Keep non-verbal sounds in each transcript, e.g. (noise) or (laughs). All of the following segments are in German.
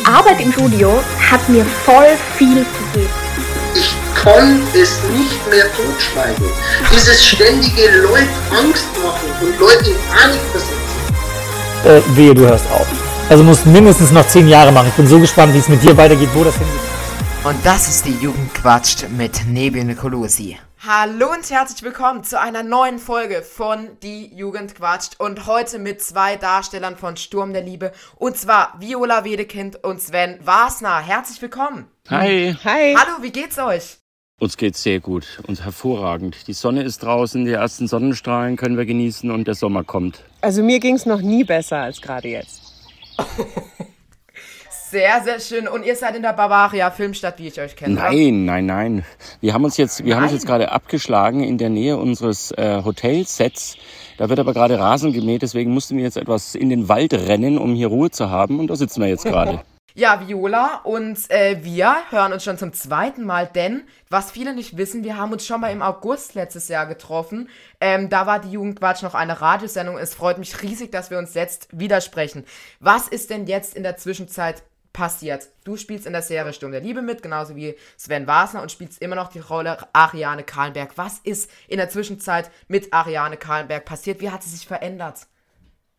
Die Arbeit im Studio hat mir voll viel gegeben. Ich kann es nicht mehr totschweigen. Dieses ständige Leute Angst machen und Leute in Panik versetzen. Äh, wehe, du hörst auf. Also musst mindestens noch zehn Jahre machen. Ich bin so gespannt, wie es mit dir weitergeht, wo das hingeht. Und das ist die Jugend quatscht mit Nebel Nicolosi. Hallo und herzlich willkommen zu einer neuen Folge von Die Jugend quatscht und heute mit zwei Darstellern von Sturm der Liebe und zwar Viola Wedekind und Sven Wasner. Herzlich willkommen. Hi. Hi. Hallo, wie geht's euch? Uns geht's sehr gut und hervorragend. Die Sonne ist draußen, die ersten Sonnenstrahlen können wir genießen und der Sommer kommt. Also mir ging's noch nie besser als gerade jetzt. (laughs) Sehr, sehr schön. Und ihr seid in der Bavaria Filmstadt, wie ich euch kenne. Nein, nein, nein. Wir haben uns jetzt, wir haben uns jetzt gerade abgeschlagen in der Nähe unseres äh, Hotelsets. Da wird aber gerade Rasen gemäht, deswegen mussten wir jetzt etwas in den Wald rennen, um hier Ruhe zu haben. Und da sitzen wir jetzt gerade. (laughs) Ja, Viola und äh, wir hören uns schon zum zweiten Mal, denn was viele nicht wissen, wir haben uns schon mal im August letztes Jahr getroffen. Ähm, da war die Jugendquatsch noch eine Radiosendung. Es freut mich riesig, dass wir uns jetzt widersprechen. Was ist denn jetzt in der Zwischenzeit passiert. Du spielst in der Serie Sturm der Liebe mit, genauso wie Sven Wasner und spielst immer noch die Rolle Ariane Kahlenberg. Was ist in der Zwischenzeit mit Ariane Kahlenberg passiert? Wie hat sie sich verändert?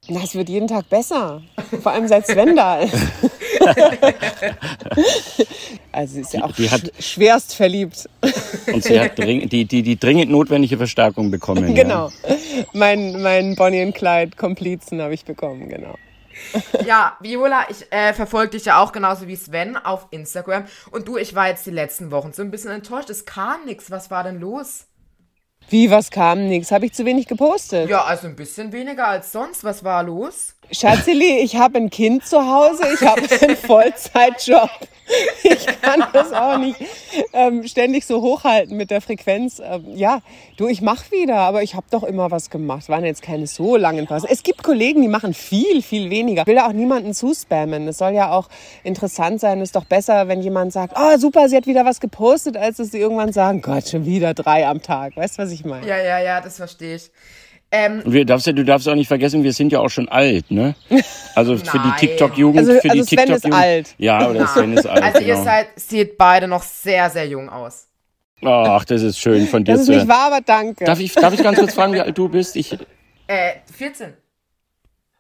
Das wird jeden Tag besser. Vor allem seit Sven da ist. (laughs) also sie ist ja auch die, die hat, schwerst verliebt. Und sie hat dring, die, die, die dringend notwendige Verstärkung bekommen. Genau. Ja. Mein, mein Bonnie und Clyde Komplizen habe ich bekommen, genau. (laughs) ja, Viola, ich äh, verfolge dich ja auch genauso wie Sven auf Instagram. Und du, ich war jetzt die letzten Wochen so ein bisschen enttäuscht. Es kam nichts. Was war denn los? Wie, was kam nichts? Habe ich zu wenig gepostet? Ja, also ein bisschen weniger als sonst. Was war los? Schatzeli, ich habe ein Kind zu Hause, ich habe einen (laughs) Vollzeitjob. (laughs) Ich kann das auch nicht ähm, ständig so hochhalten mit der Frequenz. Ähm, ja, du, ich mache wieder, aber ich habe doch immer was gemacht. Waren jetzt keine so langen Pausen. Es gibt Kollegen, die machen viel, viel weniger. Ich will da auch niemanden zuspammen. Es soll ja auch interessant sein. Es ist doch besser, wenn jemand sagt, oh super, sie hat wieder was gepostet, als dass sie irgendwann sagen, Gott, schon wieder drei am Tag. Weißt du, was ich meine? Ja, ja, ja, das verstehe ich. Ähm, wir, darfst, du darfst auch nicht vergessen, wir sind ja auch schon alt, ne? (laughs) Also für die TikTok-Jugend. Also, für also die Sven ist alt. Ja, oder Sven ist alt. Also genau. ihr seid, seht beide noch sehr, sehr jung aus. Ach, das ist schön von dir. Das ist nicht wahr, aber danke. Darf ich, darf ich ganz kurz fragen, wie alt du bist? Ich, äh, 14.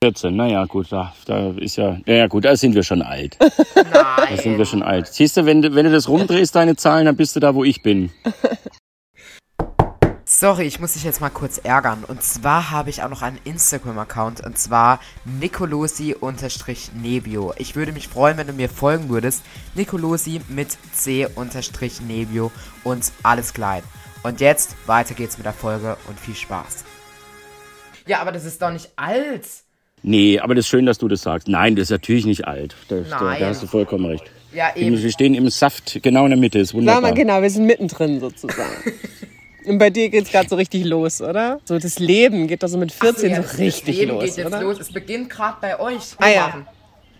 14, naja, gut, da, da ist ja, naja, gut, da sind wir schon alt. Nein. Da sind wir schon alt. Siehst du, wenn, wenn du das rumdrehst, deine Zahlen, dann bist du da, wo ich bin. (laughs) Sorry, ich muss dich jetzt mal kurz ärgern. Und zwar habe ich auch noch einen Instagram-Account. Und zwar Nicolosi-Nebio. Ich würde mich freuen, wenn du mir folgen würdest. Nicolosi mit C-Nebio und alles klein. Und jetzt weiter geht's mit der Folge und viel Spaß. Ja, aber das ist doch nicht alt. Nee, aber das ist schön, dass du das sagst. Nein, das ist natürlich nicht alt. Da, da, da hast du vollkommen recht. Ja, eben. Wir stehen im Saft, genau in der Mitte. Ist wunderbar. Mal, genau, wir sind mittendrin sozusagen. (laughs) Und bei dir geht es gerade so richtig los, oder? So das Leben geht da so mit 14 so, ja, so richtig das Leben los, geht jetzt oder? los. Es beginnt gerade bei euch. Ah ja.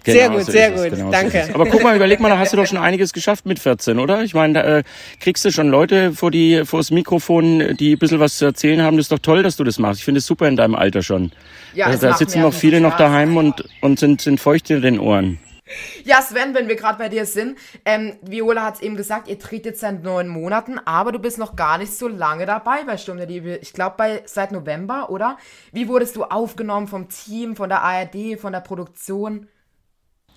Genau, sehr gut, so sehr gut, genau danke. So Aber guck mal, überleg mal, da hast du doch schon (laughs) einiges geschafft mit 14, oder? Ich meine, da äh, kriegst du schon Leute vor die vor das Mikrofon, die ein bisschen was zu erzählen haben. Das ist doch toll, dass du das machst. Ich finde es super in deinem Alter schon. Ja, also, da sitzen noch viele noch daheim und, und sind, sind feucht in den Ohren. Ja, Sven, wenn wir gerade bei dir sind, ähm, Viola hat es eben gesagt, ihr tretet seit neun Monaten, aber du bist noch gar nicht so lange dabei bei Sturm der Liebe. Ich glaube, seit November, oder? Wie wurdest du aufgenommen vom Team, von der ARD, von der Produktion?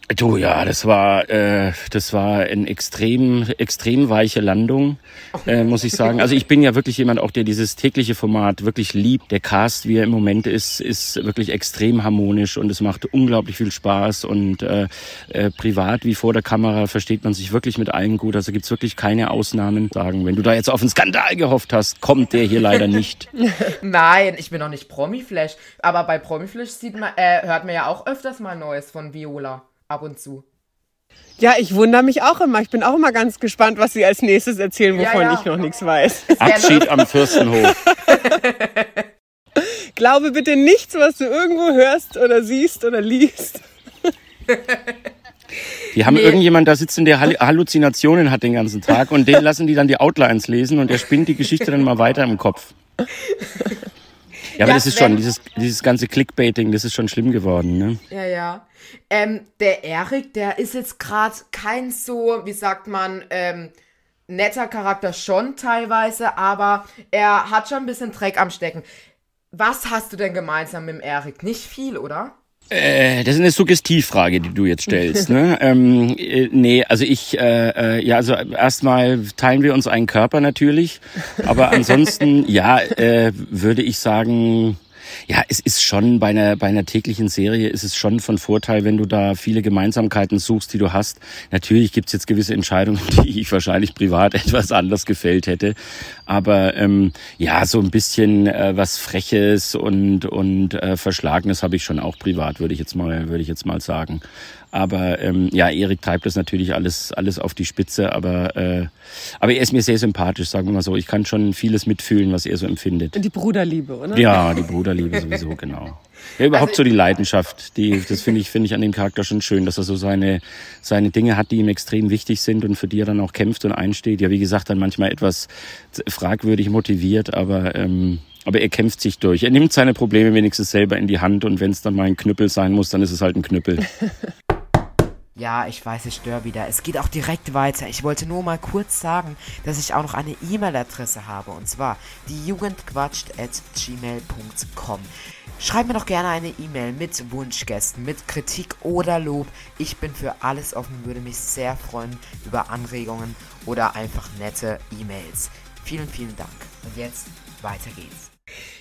Du ja, das war äh, das war eine extrem extrem weiche Landung, äh, muss ich sagen. Also ich bin ja wirklich jemand, auch der dieses tägliche Format wirklich liebt. Der Cast, wie er im Moment ist, ist wirklich extrem harmonisch und es macht unglaublich viel Spaß und äh, äh, privat wie vor der Kamera versteht man sich wirklich mit allen gut. Also gibt's wirklich keine Ausnahmen. Sagen, wenn du da jetzt auf einen Skandal gehofft hast, kommt der hier leider nicht. (laughs) Nein, ich bin noch nicht Promiflash, aber bei Promiflash sieht man, äh, hört man ja auch öfters mal Neues von Viola ab und zu. Ja, ich wundere mich auch immer. Ich bin auch immer ganz gespannt, was Sie als nächstes erzählen, wovon ja, ja. ich noch nichts weiß. (laughs) Abschied am Fürstenhof. (laughs) Glaube bitte nichts, was du irgendwo hörst oder siehst oder liest. Die haben nee. irgendjemand da sitzen, der Halluzinationen hat den ganzen Tag und den lassen die dann die Outlines lesen und der spinnt die Geschichte dann mal weiter im Kopf. Ja, aber Ja, das ist schon, dieses, dieses ganze Clickbaiting, das ist schon schlimm geworden, ne? Ja, ja. Ähm, der Erik, der ist jetzt gerade kein so, wie sagt man, ähm, netter Charakter schon teilweise, aber er hat schon ein bisschen Dreck am Stecken. Was hast du denn gemeinsam mit dem Erik? Nicht viel, oder? Äh, das ist eine Suggestivfrage, die du jetzt stellst. ne? (laughs) ähm, äh, nee, also ich, äh, äh, ja, also erstmal teilen wir uns einen Körper natürlich, aber ansonsten, (laughs) ja, äh, würde ich sagen, ja, es ist schon bei einer, bei einer täglichen Serie ist es schon von Vorteil, wenn du da viele Gemeinsamkeiten suchst, die du hast. Natürlich gibt's jetzt gewisse Entscheidungen, (laughs) die ich wahrscheinlich privat etwas anders gefällt hätte. Aber ähm, ja, so ein bisschen äh, was Freches und, und äh, Verschlagenes habe ich schon auch privat, würde ich jetzt mal, würde ich jetzt mal sagen. Aber ähm, ja, Erik treibt das natürlich alles, alles auf die Spitze, aber, äh, aber er ist mir sehr sympathisch, sagen wir mal so. Ich kann schon vieles mitfühlen, was er so empfindet. Und die Bruderliebe, oder? Ja, die Bruderliebe sowieso, (laughs) genau. Ja, überhaupt so die Leidenschaft, die, das finde ich, finde ich an dem Charakter schon schön, dass er so seine, seine Dinge hat, die ihm extrem wichtig sind und für die er dann auch kämpft und einsteht. Ja, wie gesagt, dann manchmal etwas fragwürdig motiviert, aber, ähm, aber er kämpft sich durch. Er nimmt seine Probleme wenigstens selber in die Hand und wenn es dann mal ein Knüppel sein muss, dann ist es halt ein Knüppel. (laughs) Ja, ich weiß, ich störe wieder. Es geht auch direkt weiter. Ich wollte nur mal kurz sagen, dass ich auch noch eine E-Mail-Adresse habe. Und zwar die jugendquatscht.gmail.com. Schreib mir doch gerne eine E-Mail mit Wunschgästen, mit Kritik oder Lob. Ich bin für alles offen, würde mich sehr freuen über Anregungen oder einfach nette E-Mails. Vielen, vielen Dank. Und jetzt weiter geht's.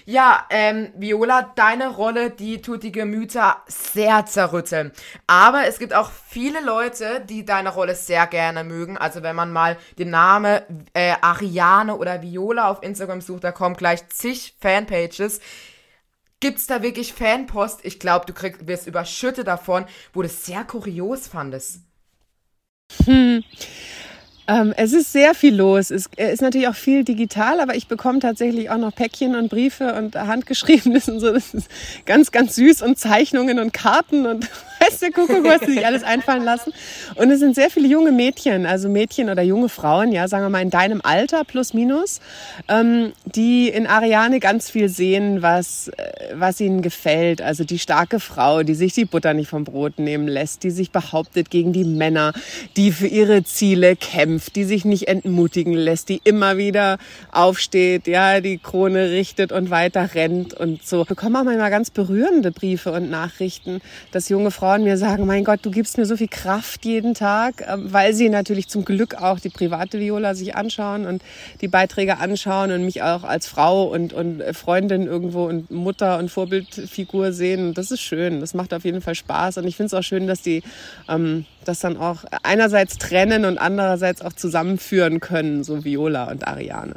Ja, ähm, Viola, deine Rolle, die tut die Gemüter sehr zerrütteln. Aber es gibt auch viele Leute, die deine Rolle sehr gerne mögen. Also wenn man mal den Namen äh, Ariane oder Viola auf Instagram sucht, da kommen gleich zig Fanpages. Gibt's da wirklich Fanpost? Ich glaube, du kriegst, wirst überschüttet davon, wo du es sehr kurios fandest. Ähm, es ist sehr viel los. Es ist natürlich auch viel digital, aber ich bekomme tatsächlich auch noch Päckchen und Briefe und handgeschriebenes und so. Das ist ganz, ganz süß und Zeichnungen und Karten und (laughs) weiß der Kuckuck, was sie sich alles einfallen lassen. Und es sind sehr viele junge Mädchen, also Mädchen oder junge Frauen, ja, sagen wir mal in deinem Alter plus minus, ähm, die in Ariane ganz viel sehen, was, äh, was ihnen gefällt. Also die starke Frau, die sich die Butter nicht vom Brot nehmen lässt, die sich behauptet gegen die Männer, die für ihre Ziele kämpft, die sich nicht entmutigen lässt, die immer wieder aufsteht, ja, die Krone richtet und weiter rennt und so. Ich bekomme auch manchmal ganz berührende Briefe und Nachrichten, dass junge Frauen mir sagen, mein Gott, du gibst mir so viel Kraft jeden Tag, ähm, weil sie natürlich zum Glück auch die private Viola sich anschauen und die Beiträge anschauen und mich auch als Frau und, und Freundin irgendwo und Mutter und Vorbildfigur sehen. Das ist schön. Das macht auf jeden Fall Spaß. Und ich finde es auch schön, dass die ähm, das dann auch einerseits trennen und andererseits auch zusammenführen können, so Viola und Ariane.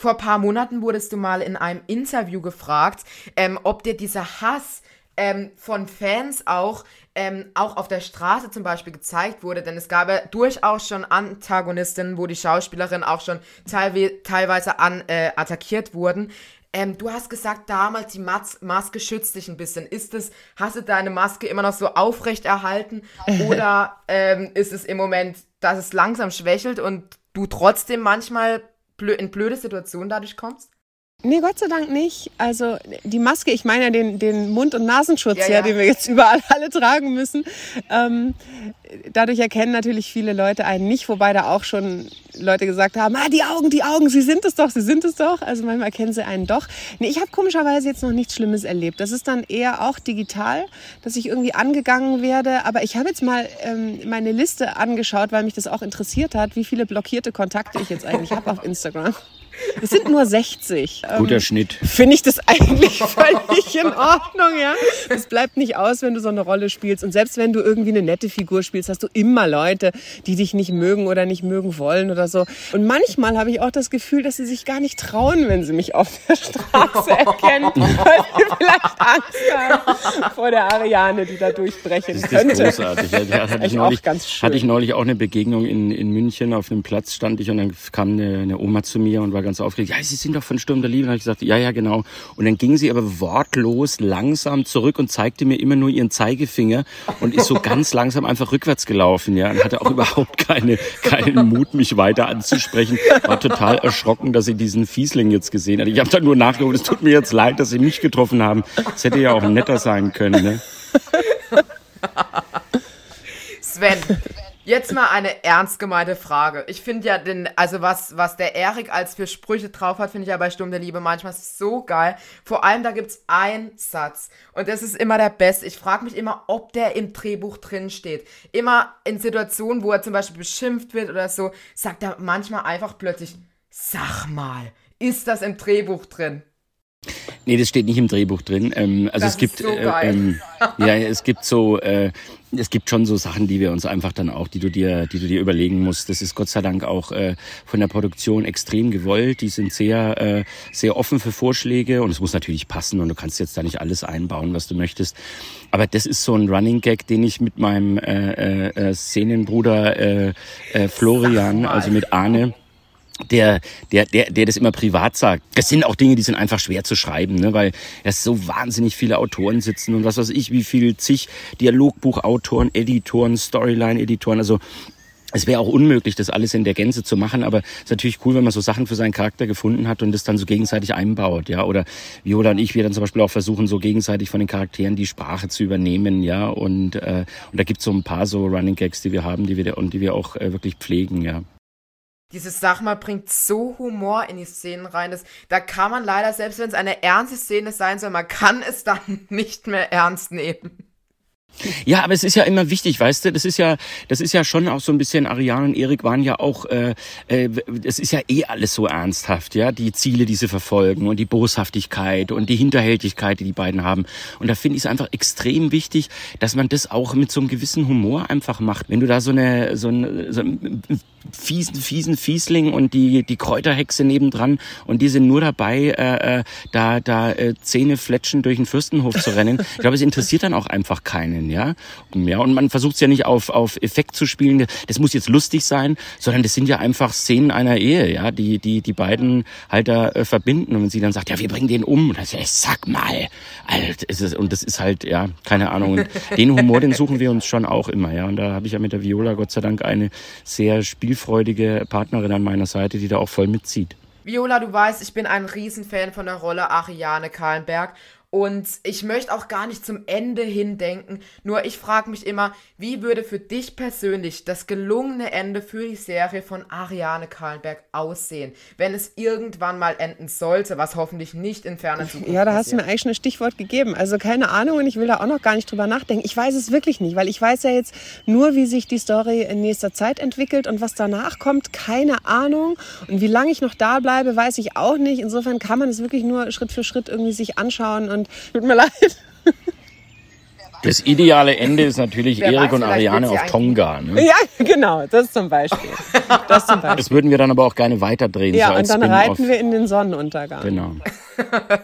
Vor ein paar Monaten wurdest du mal in einem Interview gefragt, ähm, ob dir dieser Hass ähm, von Fans auch, ähm, auch auf der Straße zum Beispiel gezeigt wurde, denn es gab ja durchaus schon Antagonistinnen, wo die Schauspielerinnen auch schon teilwe teilweise an, äh, attackiert wurden. Ähm, du hast gesagt, damals die Mas Maske schützt dich ein bisschen. Ist es, hast du deine Maske immer noch so aufrecht erhalten (laughs) oder ähm, ist es im Moment, dass es langsam schwächelt und du trotzdem manchmal blö in blöde Situationen dadurch kommst? Nee, Gott sei Dank nicht. Also die Maske, ich meine ja den, den Mund- und Nasenschutz, Ja, ja, ja. den wir jetzt (laughs) überall alle tragen müssen. Ähm, dadurch erkennen natürlich viele Leute einen nicht, wobei da auch schon Leute gesagt haben, ah, die Augen, die Augen, sie sind es doch, sie sind es doch. Also manchmal erkennen sie einen doch. Nee, ich habe komischerweise jetzt noch nichts Schlimmes erlebt. Das ist dann eher auch digital, dass ich irgendwie angegangen werde. Aber ich habe jetzt mal ähm, meine Liste angeschaut, weil mich das auch interessiert hat, wie viele blockierte Kontakte ich jetzt eigentlich habe auf Instagram. Es sind nur 60. Guter Ähm, Schnitt. finde ich das eigentlich (laughs) völlig in Ordnung, ja. (laughs) Es bleibt nicht aus, wenn du so eine Rolle spielst. Und selbst wenn du irgendwie eine nette Figur spielst, hast du immer Leute, die dich nicht mögen oder nicht mögen wollen oder so. Und manchmal habe ich auch das Gefühl, dass sie sich gar nicht trauen, wenn sie mich auf der Straße (laughs) erkennen, weil sie vielleicht Angst haben vor der Ariane, die da durchbrechen Das ist könnte. großartig. Ja, hatte, ich neulich, ganz schön. hatte ich neulich auch eine Begegnung in, in München. Auf einem Platz stand ich und dann kam eine, eine Oma zu mir und war ganz aufgeregt. Ja, Sie sind doch von Sturm der Liebe. Und habe ich gesagt, ja, ja, genau. Und dann ging sie aber wortlos langsam zurück und zeigte mir immer nur ihren Zeigefinger und ist so ganz (laughs) langsam einfach rückwärts gelaufen, ja, und hatte auch überhaupt keine, keinen Mut, mich weiter anzusprechen. War total erschrocken, dass sie diesen Fiesling jetzt gesehen hat. Ich habe dann nur nachgeguckt, es tut mir jetzt leid, dass sie mich getroffen haben. Es hätte ja auch netter sein können, ne? Sven, jetzt mal eine ernst gemeinte Frage. Ich finde ja den, also was, was der Erik als für Sprüche drauf hat, finde ich ja bei Sturm der Liebe manchmal so geil. Vor allem, da gibt es einen Satz. Und das ist immer der Beste. Ich frage mich immer, ob der im Drehbuch drin steht. Immer in Situationen, wo er zum Beispiel beschimpft wird oder so, sagt er manchmal einfach plötzlich, sag mal, ist das im Drehbuch drin? Nee, das steht nicht im Drehbuch drin. Ähm, also Das es gibt, so äh, ähm, ja, es gibt so, äh, es gibt schon so Sachen, die wir uns einfach dann auch, die du dir, die du dir überlegen musst. Das ist Gott sei Dank auch äh, von der Produktion extrem gewollt. Die sind sehr, äh, sehr offen für Vorschläge und es muss natürlich passen und du kannst jetzt da nicht alles einbauen, was du möchtest. Aber das ist so ein Running Gag, den ich mit meinem äh, äh, äh, Szenenbruder äh, äh, Florian, also mit Arne der, der, der, der das immer privat sagt. Das sind auch Dinge, die sind einfach schwer zu schreiben, ne? weil es so wahnsinnig viele Autoren sitzen und was weiß ich, wie viel zig Dialogbuchautoren, Editoren, Storyline-Editoren, also es wäre auch unmöglich, das alles in der Gänze zu machen, aber es ist natürlich cool, wenn man so Sachen für seinen Charakter gefunden hat und das dann so gegenseitig einbaut, ja. Oder Viola und ich, wir dann zum Beispiel auch versuchen, so gegenseitig von den Charakteren die Sprache zu übernehmen, ja. Und, äh, und da gibt's so ein paar so Running Gags, die wir haben, die wir und die wir auch äh, wirklich pflegen, ja. Dieses Sag mal bringt so Humor in die Szenen rein, dass, da kann man leider, selbst wenn es eine ernste Szene sein soll, man kann es dann (laughs) nicht mehr ernst nehmen. Ja, aber es ist ja immer wichtig, weißt du, das ist ja, das ist ja schon auch so ein bisschen, Ariane und Erik waren ja auch, äh, äh, es ist ja eh alles so ernsthaft, ja, die Ziele, die sie verfolgen und die Boshaftigkeit und die Hinterhältigkeit, die die beiden haben. Und da finde ich es einfach extrem wichtig, dass man das auch mit so einem gewissen Humor einfach macht. Wenn du da so eine, so ein, so einen fiesen, fiesen Fiesling und die, die Kräuterhexe nebendran und die sind nur dabei, äh, äh, da, da äh, Zähne fletschen durch den Fürstenhof zu rennen. Ich glaube, es interessiert dann auch einfach keinen, ja. Ja, und man versucht es ja nicht auf, auf Effekt zu spielen. Das muss jetzt lustig sein, sondern das sind ja einfach Szenen einer Ehe, ja, die, die, die beiden halt da äh, verbinden. Und wenn sie dann sagt, ja, wir bringen den um, und dann sagt, er, sag mal, Alter, ist es, und das ist halt, ja, keine Ahnung. Und den Humor, den suchen wir uns schon auch immer, ja. Und da habe ich ja mit der Viola Gott sei Dank eine sehr spielfreudige Partnerin an meiner Seite, die da auch voll mitzieht. Viola, du weißt, ich bin ein Riesenfan von der Rolle Ariane Kahlenberg. Und ich möchte auch gar nicht zum Ende hin denken. Nur ich frage mich immer, wie würde für dich persönlich das gelungene Ende für die Serie von Ariane Kahlenberg aussehen, wenn es irgendwann mal enden sollte, was hoffentlich nicht in ferner Zukunft Ja, da hast du mir eigentlich schon ein Stichwort gegeben. Also keine Ahnung und ich will da auch noch gar nicht drüber nachdenken. Ich weiß es wirklich nicht, weil ich weiß ja jetzt nur, wie sich die Story in nächster Zeit entwickelt und was danach kommt, keine Ahnung. Und wie lange ich noch da bleibe, weiß ich auch nicht. Insofern kann man es wirklich nur Schritt für Schritt irgendwie sich anschauen und tut mir leid. Das ideale Ende ist natürlich Wer Erik weiß, und Ariane auf Tonga. Ne? Ja, genau, das zum Beispiel. Das zum Beispiel. (laughs) Das würden wir dann aber auch gerne weiterdrehen. so Ja, als und dann reiten wir in den Sonnenuntergang. Genau. (laughs)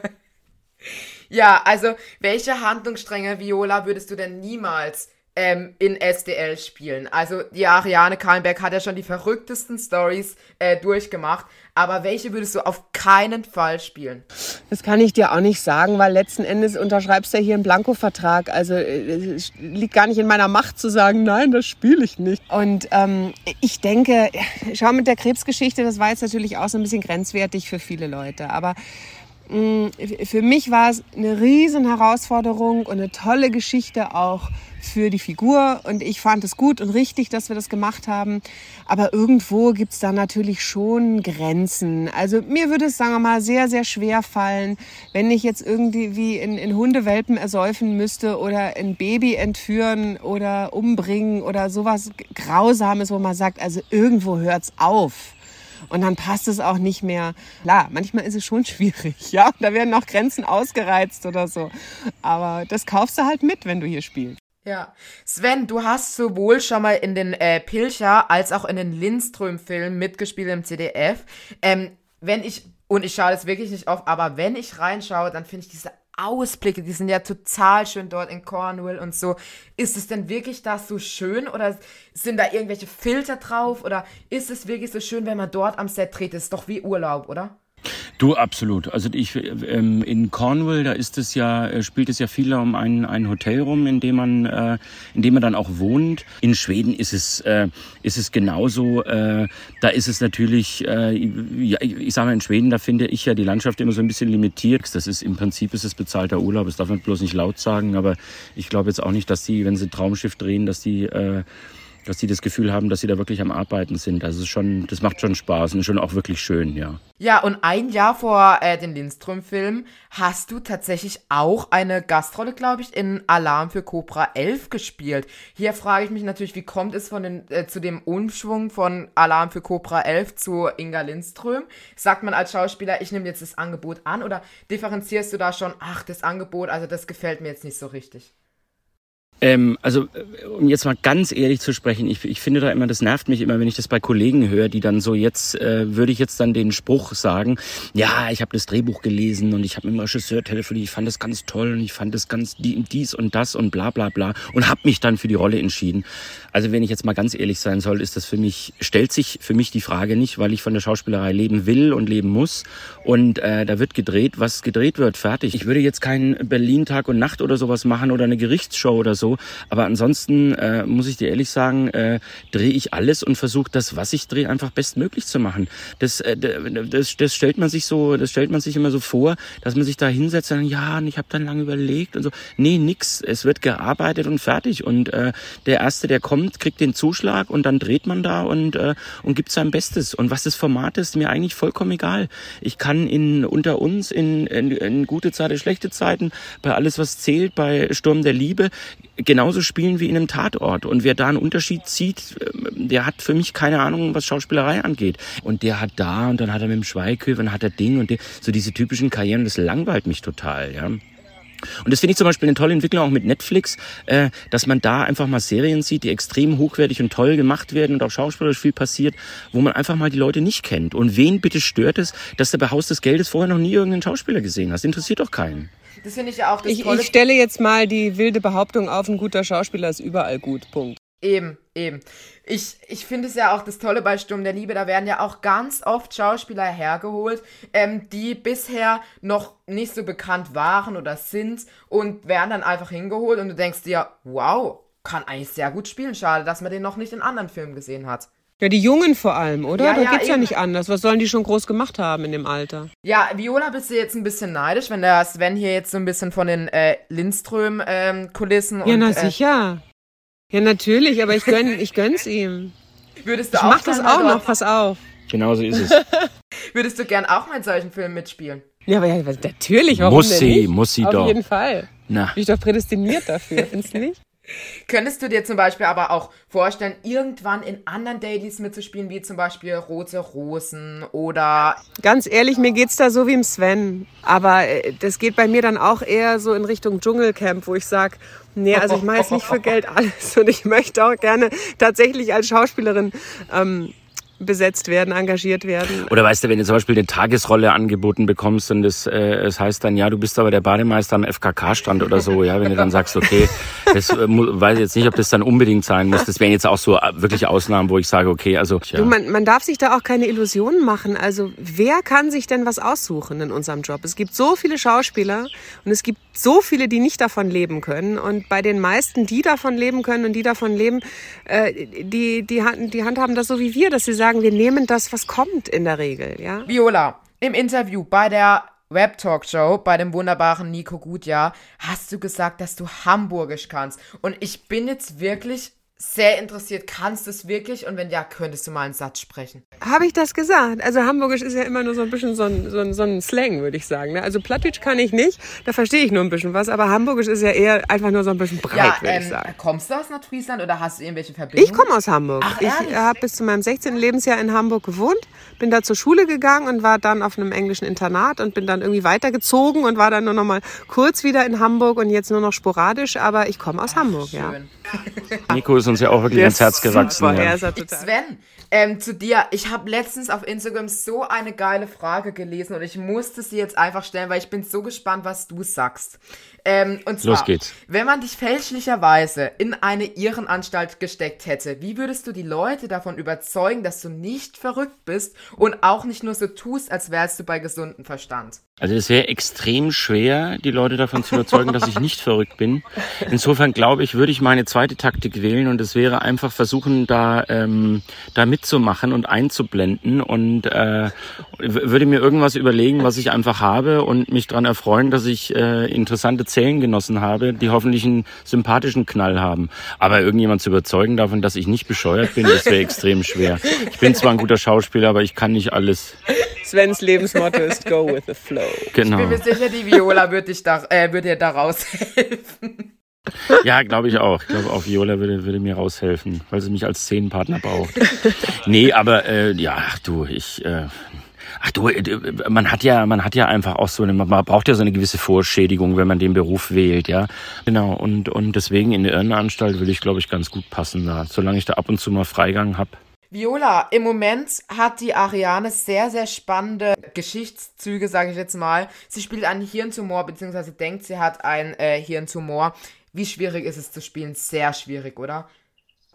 Ja, also welche Handlungsstränge, Viola, würdest du denn niemals ähm, in SDL spielen? Also die Ariane Kahlenberg hat ja schon die verrücktesten Stories äh, durchgemacht, aber welche würdest du auf keinen Fall spielen? Das kann ich dir auch nicht sagen, weil letzten Endes unterschreibst du ja hier einen Blankovertrag. Also äh, es liegt gar nicht in meiner Macht zu sagen, nein, das spiele ich nicht. Und ähm, ich denke, schau mit der Krebsgeschichte, das war jetzt natürlich auch so ein bisschen grenzwertig für viele Leute. Aber für mich war es eine riesen Herausforderung und eine tolle Geschichte auch für die Figur und ich fand es gut und richtig, dass wir das gemacht haben. Aber irgendwo gibt's da natürlich schon Grenzen. Also mir würde es, sagen wir mal, sehr, sehr schwer fallen, wenn ich jetzt irgendwie wie in, in Hundewelpen ersäufen müsste oder ein Baby entführen oder umbringen oder sowas Grausames, wo man sagt, also irgendwo hört's auf. Und dann passt es auch nicht mehr. Klar, manchmal ist es schon (laughs) schwierig, ja. Da werden auch Grenzen ausgereizt oder so. Aber das kaufst du halt mit, wenn du hier spielst. Ja. Sven, du hast sowohl schon mal in den äh, Pilcher als auch in den Lindström-Filmen mitgespielt im CDF. Ähm, wenn ich, und ich schaue das wirklich nicht auf, aber wenn ich reinschaue, dann finde ich diese Ausblicke, die sind ja total schön dort in Cornwall und so. Ist es denn wirklich da so schön oder sind da irgendwelche Filter drauf oder ist es wirklich so schön, wenn man dort am Set dreht? Das ist doch wie Urlaub, oder? Du absolut. Also ich ähm, in Cornwall, da ist es ja äh, spielt es ja viel um ein, ein Hotel rum, in dem man äh, in dem man dann auch wohnt. In Schweden ist es äh, ist es genauso. Äh, da ist es natürlich, äh, ja, ich sage mal in Schweden, da finde ich ja die Landschaft immer so ein bisschen limitiert. Das ist im Prinzip ist es bezahlter Urlaub. Das darf man bloß nicht laut sagen. Aber ich glaube jetzt auch nicht, dass die, wenn sie Traumschiff drehen, dass die äh, dass die das Gefühl haben, dass sie da wirklich am Arbeiten sind. Also schon, das macht schon Spaß und ist schon auch wirklich schön, ja. Ja, und ein Jahr vor äh, den Lindström-Film hast du tatsächlich auch eine Gastrolle, glaube ich, in Alarm für Cobra 11 gespielt. Hier frage ich mich natürlich, wie kommt es von den, äh, zu dem Umschwung von Alarm für Cobra 11 zu Inga Lindström? Sagt man als Schauspieler, ich nehme jetzt das Angebot an oder differenzierst du da schon, ach, das Angebot, also das gefällt mir jetzt nicht so richtig? Ähm, also, äh, um jetzt mal ganz ehrlich zu sprechen, ich, ich finde da immer, das nervt mich immer, wenn ich das bei Kollegen höre, die dann so jetzt, äh, würde ich jetzt dann den Spruch sagen, ja, ich habe das Drehbuch gelesen und ich habe mit dem Regisseur telefoniert, ich fand das ganz toll und ich fand das ganz dies und das und bla bla bla und habe mich dann für die Rolle entschieden. Also wenn ich jetzt mal ganz ehrlich sein soll, ist das für mich, stellt sich für mich die Frage nicht, weil ich von der Schauspielerei leben will und leben muss und äh, da wird gedreht, was gedreht wird, fertig. Ich würde jetzt keinen Berlin Tag und Nacht oder sowas machen oder eine Gerichtsshow oder so, aber ansonsten äh, muss ich dir ehrlich sagen, äh, drehe ich alles und versuche das, was ich drehe, einfach bestmöglich zu machen. Das, äh, das, das stellt man sich so, das stellt man sich immer so vor, dass man sich da hinsetzt und dann, ja, und ich habe dann lange überlegt und so. Nee, nix. Es wird gearbeitet und fertig. Und äh, der Erste, der kommt, kriegt den Zuschlag und dann dreht man da und, äh, und gibt sein Bestes. Und was das Format ist, mir eigentlich vollkommen egal. Ich kann in unter uns in, in, in gute Zeiten, schlechte Zeiten, bei alles, was zählt, bei Sturm der Liebe, genauso spielen wie in einem Tatort. Und wer da einen Unterschied zieht, ähm, der hat für mich keine Ahnung, was Schauspielerei angeht. Und der hat da und dann hat er mit dem Schweighöfer, dann hat er Ding und der, so diese typischen Karrieren, das langweilt mich total, ja. Und das finde ich zum Beispiel eine tolle Entwicklung auch mit Netflix, äh, dass man da einfach mal Serien sieht, die extrem hochwertig und toll gemacht werden und auch schauspielerisch viel passiert, wo man einfach mal die Leute nicht kennt. Und wen bitte stört es, dass du bei Haus des Geldes vorher noch nie irgendeinen Schauspieler gesehen hast? Interessiert doch keinen. Das finde ich ja auch das Ich, Tolle. ich stelle jetzt mal die wilde Behauptung auf, ein guter Schauspieler ist überall gut. Punkt. Eben, eben. Ich, ich finde es ja auch das Tolle bei Sturm der Liebe, da werden ja auch ganz oft Schauspieler hergeholt, ähm, die bisher noch nicht so bekannt waren oder sind und werden dann einfach hingeholt und du denkst dir, wow, kann eigentlich sehr gut spielen. Schade, dass man den noch nicht in anderen Filmen gesehen hat. Ja, die Jungen vor allem, oder? Ja, da ja, geht's ja eben. nicht anders. Was sollen die schon groß gemacht haben in dem Alter? Ja, Viola, bist du jetzt ein bisschen neidisch, wenn der Sven hier jetzt so ein bisschen von den äh, Lindström-Kulissen Ja, und na äh, sicher. Ja, natürlich, aber ich, gönn, ich gönn's ihm. würdest du Ich auch mach das auch noch, pass auf. Genauso ist es. (laughs) Würdest du gern auch mal in solchen Filmen mitspielen? Ja, aber ja, natürlich, warum Muss denn sie, nicht? muss sie Auf doch. jeden Fall. Na. Bin ich doch prädestiniert dafür, findest du nicht? Könntest du dir zum Beispiel aber auch vorstellen, irgendwann in anderen Dailies mitzuspielen, wie zum Beispiel Rote Rosen oder Ganz ehrlich, mir geht's da so wie im Sven. Aber äh, das geht bei mir dann auch eher so in Richtung Dschungelcamp, wo ich sag, nee, also ich mache jetzt nicht für (laughs) Geld alles und ich möchte auch gerne tatsächlich als Schauspielerin ähm, besetzt werden, engagiert werden. Oder weißt du, wenn du zum Beispiel eine Tagesrolle angeboten bekommst und es, äh, es heißt dann, ja, du bist aber der Bademeister am FKK-Stand oder so, ja, wenn du dann sagst, okay, das äh, weiß ich jetzt nicht, ob das dann unbedingt sein muss. Das wären jetzt auch so äh, wirklich Ausnahmen, wo ich sage, okay, also ja. Du, man, man darf sich da auch keine Illusionen machen. Also wer kann sich denn was aussuchen in unserem Job? Es gibt so viele Schauspieler und es gibt so viele, die nicht davon leben können. Und bei den meisten, die davon leben können und die davon leben, äh, die, die, die handhaben das so wie wir, dass sie sagen, wir nehmen das, was kommt in der Regel. Ja? Viola. Im Interview bei der Web Talk Show bei dem wunderbaren Nico Gutjahr hast du gesagt, dass du Hamburgisch kannst. Und ich bin jetzt wirklich sehr interessiert. Kannst du es wirklich? Und wenn ja, könntest du mal einen Satz sprechen? Habe ich das gesagt? Also Hamburgisch ist ja immer nur so ein bisschen so ein, so ein, so ein Slang, würde ich sagen. Ne? Also Plattdeutsch kann ich nicht, da verstehe ich nur ein bisschen was, aber Hamburgisch ist ja eher einfach nur so ein bisschen breit, Ja, würde ich ähm, sagen. kommst du aus Nordfriesland oder hast du irgendwelche Verbindungen? Ich komme aus Hamburg. Ach, ich ehrlich? habe bis zu meinem 16. Lebensjahr in Hamburg gewohnt, bin da zur Schule gegangen und war dann auf einem englischen Internat und bin dann irgendwie weitergezogen und war dann nur noch mal kurz wieder in Hamburg und jetzt nur noch sporadisch, aber ich komme aus Hamburg, ja. Schön. Nico ist uns ja auch wirklich ans Herz gewachsen. super, ja. er ist ja total. Sven, Ähm, zu dir, ich habe letztens auf Instagram so eine geile Frage gelesen und ich musste sie jetzt einfach stellen, weil ich bin so gespannt, was du sagst. Ähm, und zwar, Los geht's. wenn man dich fälschlicherweise in eine Irrenanstalt gesteckt hätte, wie würdest du die Leute davon überzeugen, dass du nicht verrückt bist und auch nicht nur so tust, als wärst du bei gesundem Verstand? Also es wäre extrem schwer, die Leute davon zu überzeugen, dass ich nicht verrückt bin. Insofern glaube ich, würde ich meine zweite Taktik wählen und es wäre einfach versuchen, da, ähm, da mitzumachen und einzublenden und äh, würde mir irgendwas überlegen, was ich einfach habe und mich dran erfreuen, dass ich äh, interessante Zellen genossen habe, die hoffentlich einen sympathischen Knall haben. Aber irgendjemand zu überzeugen davon, dass ich nicht bescheuert bin, das wäre extrem schwer. Ich bin zwar ein guter Schauspieler, aber ich kann nicht alles. Svens Lebensmotto ist Go with the Flow. Genau. Ich bin mir sicher, die Viola wird, dich da, äh, wird dir da raushelfen. Ja, glaube ich auch. Ich glaube auch Viola würde, würde mir raushelfen, weil sie mich als Szenenpartner braucht. Nee, aber äh, ja, ach du, ich. Äh, Ach du, äh, man hat ja, man hat ja einfach auch so eine, man braucht ja so eine gewisse Vorschädigung, wenn man den Beruf wählt, ja. Genau. Und und deswegen in der Irrenanstalt will ich, glaube ich, ganz gut passen da, solange ich da ab und zu mal Freigang hab. Viola, im Moment hat die Ariane sehr, sehr spannende Geschichtszüge, sage ich jetzt mal. Sie spielt einen Hirntumor, beziehungsweise denkt, sie hat einen äh, Hirntumor. Wie schwierig ist es zu spielen? Sehr schwierig, oder?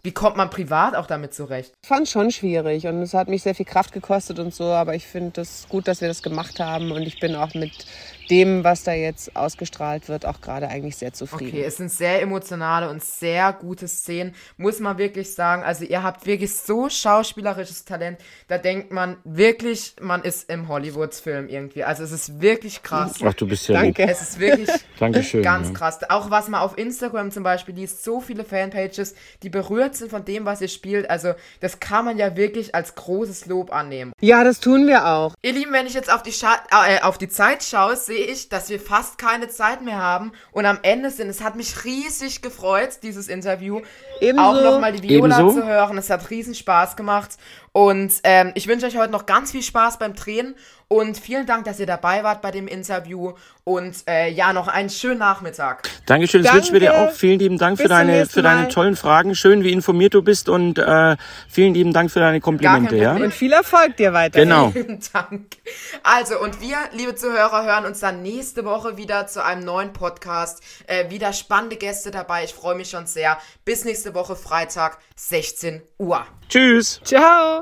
Wie kommt man privat auch damit zurecht? Ich fand schon schwierig und es hat mich sehr viel Kraft gekostet und so, aber ich finde es gut, dass wir das gemacht haben und ich bin auch mit dem, was da jetzt ausgestrahlt wird, auch gerade eigentlich sehr zufrieden. Okay, es sind sehr emotionale und sehr gute Szenen, muss man wirklich sagen. Also ihr habt wirklich so schauspielerisches Talent, da denkt man wirklich, man ist im Hollywood-Film irgendwie. Also es ist wirklich krass. Ach, du bist ja Danke. lieb. Es ist wirklich (laughs) Dankeschön. ganz ja. krass. Auch was man auf Instagram zum Beispiel liest, so viele Fanpages, die berührt sind von dem, was ihr spielt. Also das kann man ja wirklich als großes Lob annehmen. Ja, das tun wir auch. Ihr Lieben, wenn ich jetzt auf die, Scha äh, auf die Zeit schaue, sehe ich, dass wir fast keine Zeit mehr haben und am Ende sind. Es hat mich riesig gefreut, dieses Interview. Ebenso. Auch nochmal die Viola Ebenso. zu hören. Es hat riesen Spaß gemacht. Und ähm, ich wünsche euch heute noch ganz viel Spaß beim Drehen. Und vielen Dank, dass ihr dabei wart bei dem Interview. Und äh, ja, noch einen schönen Nachmittag. Dankeschön, das wünschen wir dir Danke. auch. Vielen lieben Dank Bis für deine, für deine tollen Fragen. Schön, wie informiert du bist und äh, vielen lieben Dank für deine Komplimente, ja? Und viel Erfolg dir weiterhin. Genau. Vielen (laughs) Dank. Also, und wir, liebe Zuhörer, hören uns dann nächste Woche wieder zu einem neuen Podcast. Äh, wieder spannende Gäste dabei. Ich freue mich schon sehr. Bis nächste Woche, Freitag, 16 Uhr. Tschüss. Ciao.